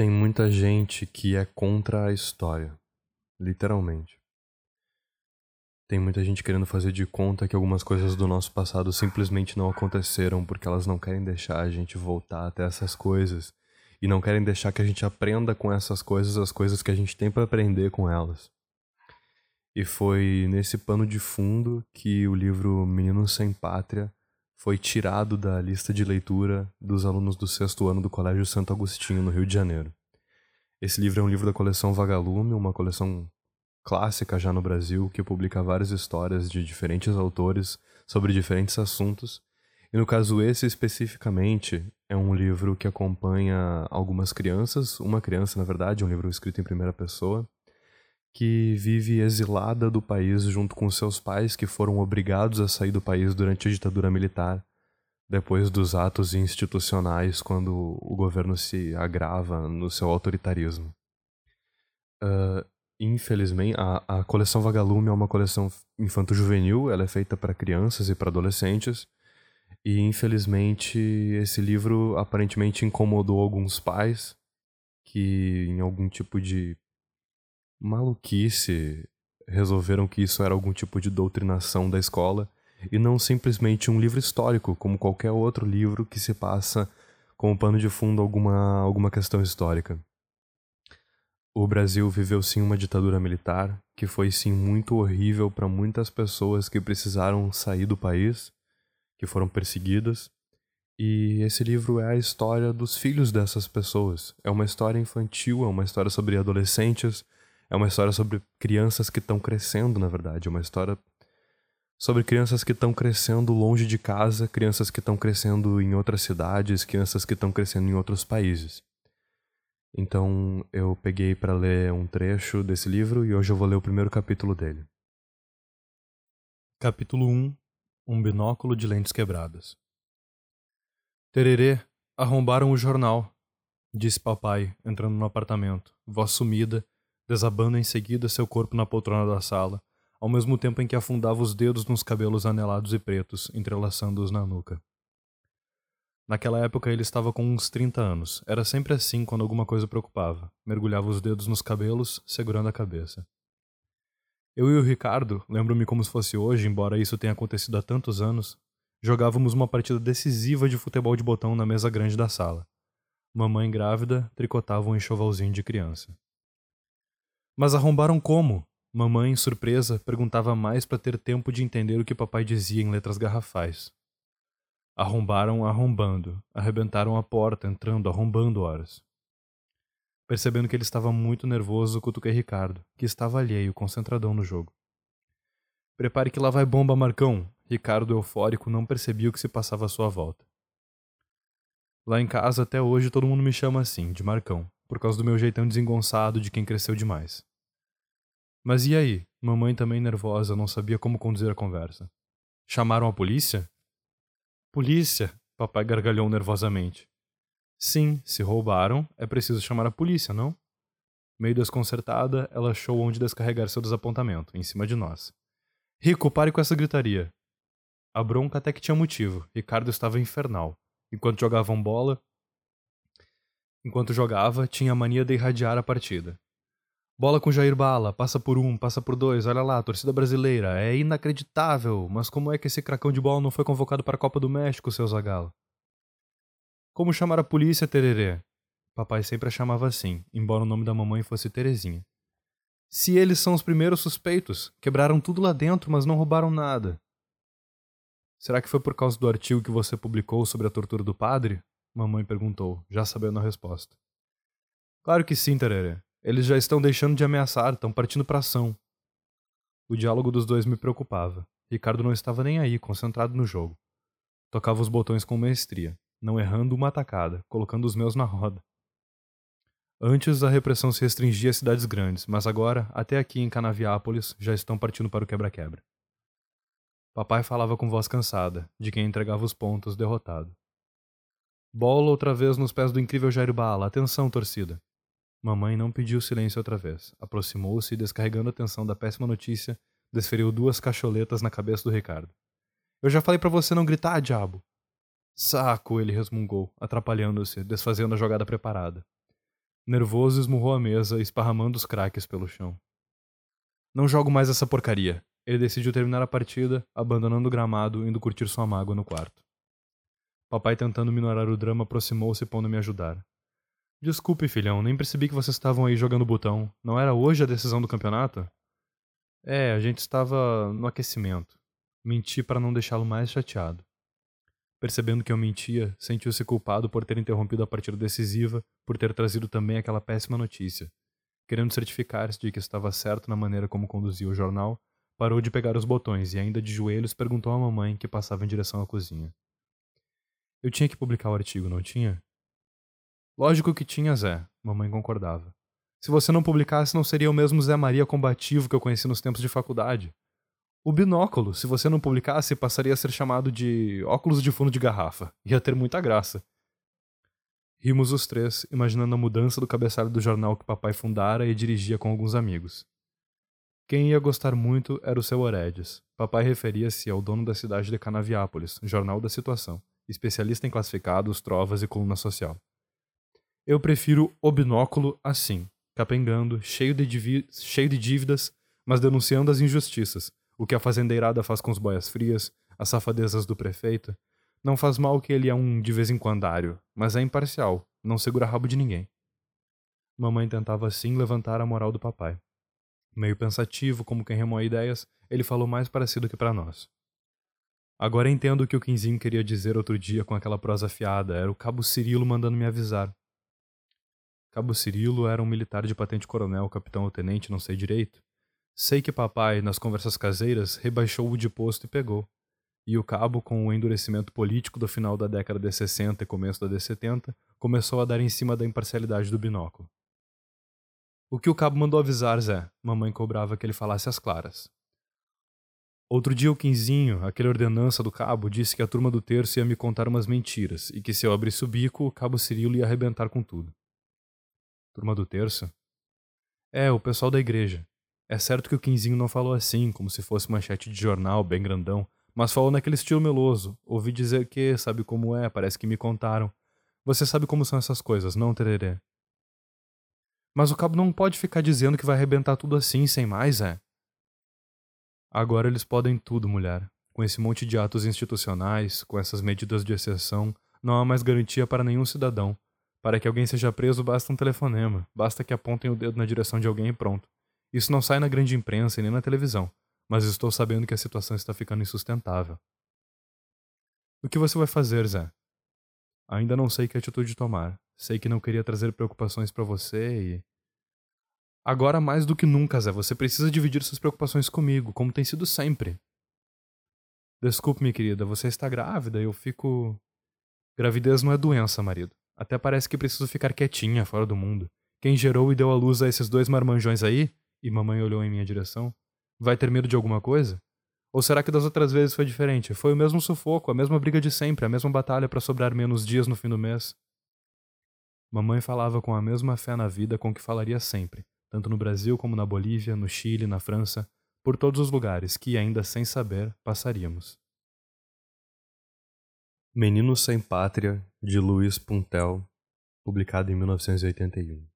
Tem muita gente que é contra a história, literalmente. Tem muita gente querendo fazer de conta que algumas coisas do nosso passado simplesmente não aconteceram porque elas não querem deixar a gente voltar até essas coisas e não querem deixar que a gente aprenda com essas coisas as coisas que a gente tem para aprender com elas. E foi nesse pano de fundo que o livro Menino Sem Pátria foi tirado da lista de leitura dos alunos do sexto ano do Colégio Santo Agostinho, no Rio de Janeiro. Esse livro é um livro da coleção Vagalume, uma coleção clássica já no Brasil, que publica várias histórias de diferentes autores sobre diferentes assuntos. E no caso esse especificamente, é um livro que acompanha algumas crianças, uma criança na verdade, um livro escrito em primeira pessoa, que vive exilada do país junto com seus pais que foram obrigados a sair do país durante a ditadura militar, depois dos atos institucionais quando o governo se agrava no seu autoritarismo. Uh, infelizmente, a, a coleção Vagalume é uma coleção infanto-juvenil, ela é feita para crianças e para adolescentes, e infelizmente esse livro aparentemente incomodou alguns pais que, em algum tipo de maluquice resolveram que isso era algum tipo de doutrinação da escola e não simplesmente um livro histórico, como qualquer outro livro que se passa como pano de fundo alguma, alguma questão histórica. O Brasil viveu sim uma ditadura militar, que foi sim muito horrível para muitas pessoas que precisaram sair do país, que foram perseguidas. E esse livro é a história dos filhos dessas pessoas. É uma história infantil, é uma história sobre adolescentes, é uma história sobre crianças que estão crescendo, na verdade. É uma história sobre crianças que estão crescendo longe de casa, crianças que estão crescendo em outras cidades, crianças que estão crescendo em outros países. Então eu peguei para ler um trecho desse livro e hoje eu vou ler o primeiro capítulo dele. Capítulo 1 Um binóculo de lentes quebradas. Tererê, arrombaram o jornal, disse papai, entrando no apartamento, voz sumida desabando em seguida seu corpo na poltrona da sala, ao mesmo tempo em que afundava os dedos nos cabelos anelados e pretos, entrelaçando-os na nuca. Naquela época ele estava com uns 30 anos. Era sempre assim quando alguma coisa preocupava. Mergulhava os dedos nos cabelos, segurando a cabeça. Eu e o Ricardo, lembro-me como se fosse hoje, embora isso tenha acontecido há tantos anos, jogávamos uma partida decisiva de futebol de botão na mesa grande da sala. Mamãe grávida tricotava um enxovalzinho de criança. Mas arrombaram como? Mamãe, surpresa, perguntava mais para ter tempo de entender o que papai dizia em letras garrafais. Arrombaram arrombando, arrebentaram a porta, entrando, arrombando horas. Percebendo que ele estava muito nervoso, cutuquei Ricardo, que estava alheio, concentradão no jogo. Prepare que lá vai bomba, Marcão! Ricardo, eufórico, não percebia o que se passava à sua volta. Lá em casa, até hoje, todo mundo me chama assim, de Marcão, por causa do meu jeitão desengonçado de quem cresceu demais. Mas e aí? Mamãe também nervosa, não sabia como conduzir a conversa. Chamaram a polícia? Polícia? Papai gargalhou nervosamente. Sim, se roubaram, é preciso chamar a polícia, não? Meio desconcertada, ela achou onde descarregar seu desapontamento, em cima de nós. Rico, pare com essa gritaria. A bronca até que tinha motivo. Ricardo estava infernal. Enquanto jogavam bola. Enquanto jogava, tinha a mania de irradiar a partida. Bola com Jair Bala, passa por um, passa por dois, olha lá, torcida brasileira, é inacreditável, mas como é que esse cracão de bola não foi convocado para a Copa do México, seu Zagalo? Como chamar a polícia, Tererê? Papai sempre a chamava assim, embora o nome da mamãe fosse Terezinha. Se eles são os primeiros suspeitos, quebraram tudo lá dentro, mas não roubaram nada. Será que foi por causa do artigo que você publicou sobre a tortura do padre? Mamãe perguntou, já sabendo a resposta. Claro que sim, Tererê. Eles já estão deixando de ameaçar, estão partindo para ação. O diálogo dos dois me preocupava. Ricardo não estava nem aí, concentrado no jogo. Tocava os botões com maestria, não errando uma atacada, colocando os meus na roda. Antes a repressão se restringia a cidades grandes, mas agora, até aqui em Canaviápolis, já estão partindo para o quebra-quebra. Papai falava com voz cansada, de quem entregava os pontos derrotado. Bola outra vez nos pés do incrível Jairo Bala. Atenção, torcida. Mamãe não pediu silêncio outra vez. Aproximou-se e, descarregando a tensão da péssima notícia, desferiu duas cacholetas na cabeça do Ricardo. Eu já falei para você não gritar, diabo! Saco, ele resmungou, atrapalhando-se, desfazendo a jogada preparada. Nervoso, esmurrou a mesa, esparramando os craques pelo chão. Não jogo mais essa porcaria. Ele decidiu terminar a partida, abandonando o gramado, indo curtir sua mágoa no quarto. Papai, tentando minorar o drama, aproximou-se pondo me ajudar. Desculpe, filhão, nem percebi que vocês estavam aí jogando botão. Não era hoje a decisão do campeonato? É, a gente estava no aquecimento. Menti para não deixá-lo mais chateado. Percebendo que eu mentia, sentiu-se culpado por ter interrompido a partida decisiva, por ter trazido também aquela péssima notícia. Querendo certificar-se de que estava certo na maneira como conduzia o jornal, parou de pegar os botões e, ainda de joelhos, perguntou à mamãe que passava em direção à cozinha. Eu tinha que publicar o artigo, não tinha? Lógico que tinha, Zé, mamãe concordava. Se você não publicasse, não seria o mesmo Zé Maria combativo que eu conheci nos tempos de faculdade. O binóculo, se você não publicasse, passaria a ser chamado de óculos de fundo de garrafa. Ia ter muita graça. Rimos os três, imaginando a mudança do cabeçalho do jornal que papai fundara e dirigia com alguns amigos. Quem ia gostar muito era o seu Oredes. Papai referia-se ao dono da cidade de Canaviápolis, jornal da situação, especialista em classificados, trovas e coluna social. Eu prefiro o binóculo assim, capengando, cheio de, cheio de dívidas, mas denunciando as injustiças, o que a fazendeirada faz com os boias frias, as safadezas do prefeito, não faz mal que ele é um de vez em quandário, mas é imparcial, não segura rabo de ninguém. Mamãe tentava assim levantar a moral do papai. Meio pensativo, como quem remoe ideias, ele falou mais parecido que para nós. Agora entendo o que o Quinzinho queria dizer outro dia com aquela prosa afiada. Era o cabo Cirilo mandando me avisar. Cabo Cirilo era um militar de patente coronel, capitão ou tenente, não sei direito, Sei que papai, nas conversas caseiras, rebaixou-o de posto e pegou. E o cabo, com o endurecimento político do final da década de 60 e começo da de 70, começou a dar em cima da imparcialidade do binóculo. O que o cabo mandou avisar, Zé? Mamãe cobrava que ele falasse às claras. Outro dia o Quinzinho, aquele ordenança do cabo, disse que a turma do terço ia me contar umas mentiras e que se eu abrisse o bico, o cabo Cirilo ia arrebentar com tudo. Turma do terço? É, o pessoal da igreja. É certo que o Quinzinho não falou assim, como se fosse manchete de jornal, bem grandão, mas falou naquele estilo meloso. Ouvi dizer que, sabe como é, parece que me contaram. Você sabe como são essas coisas, não, Tererê? Mas o cabo não pode ficar dizendo que vai arrebentar tudo assim, sem mais, é? Agora eles podem tudo, mulher. Com esse monte de atos institucionais, com essas medidas de exceção, não há mais garantia para nenhum cidadão. Para que alguém seja preso, basta um telefonema, basta que apontem o dedo na direção de alguém e pronto. Isso não sai na grande imprensa e nem na televisão, mas estou sabendo que a situação está ficando insustentável. O que você vai fazer, Zé? Ainda não sei que atitude tomar. Sei que não queria trazer preocupações para você e. Agora mais do que nunca, Zé, você precisa dividir suas preocupações comigo, como tem sido sempre. Desculpe, minha querida, você está grávida eu fico. Gravidez não é doença, marido. Até parece que preciso ficar quietinha, fora do mundo. Quem gerou e deu à luz a esses dois marmanjões aí e mamãe olhou em minha direção. Vai ter medo de alguma coisa? Ou será que das outras vezes foi diferente? Foi o mesmo sufoco, a mesma briga de sempre, a mesma batalha para sobrar menos dias no fim do mês. Mamãe falava com a mesma fé na vida com que falaria sempre, tanto no Brasil como na Bolívia, no Chile, na França, por todos os lugares que, ainda sem saber, passaríamos. Menino Sem Pátria, de Luiz Puntel, publicado em 1981.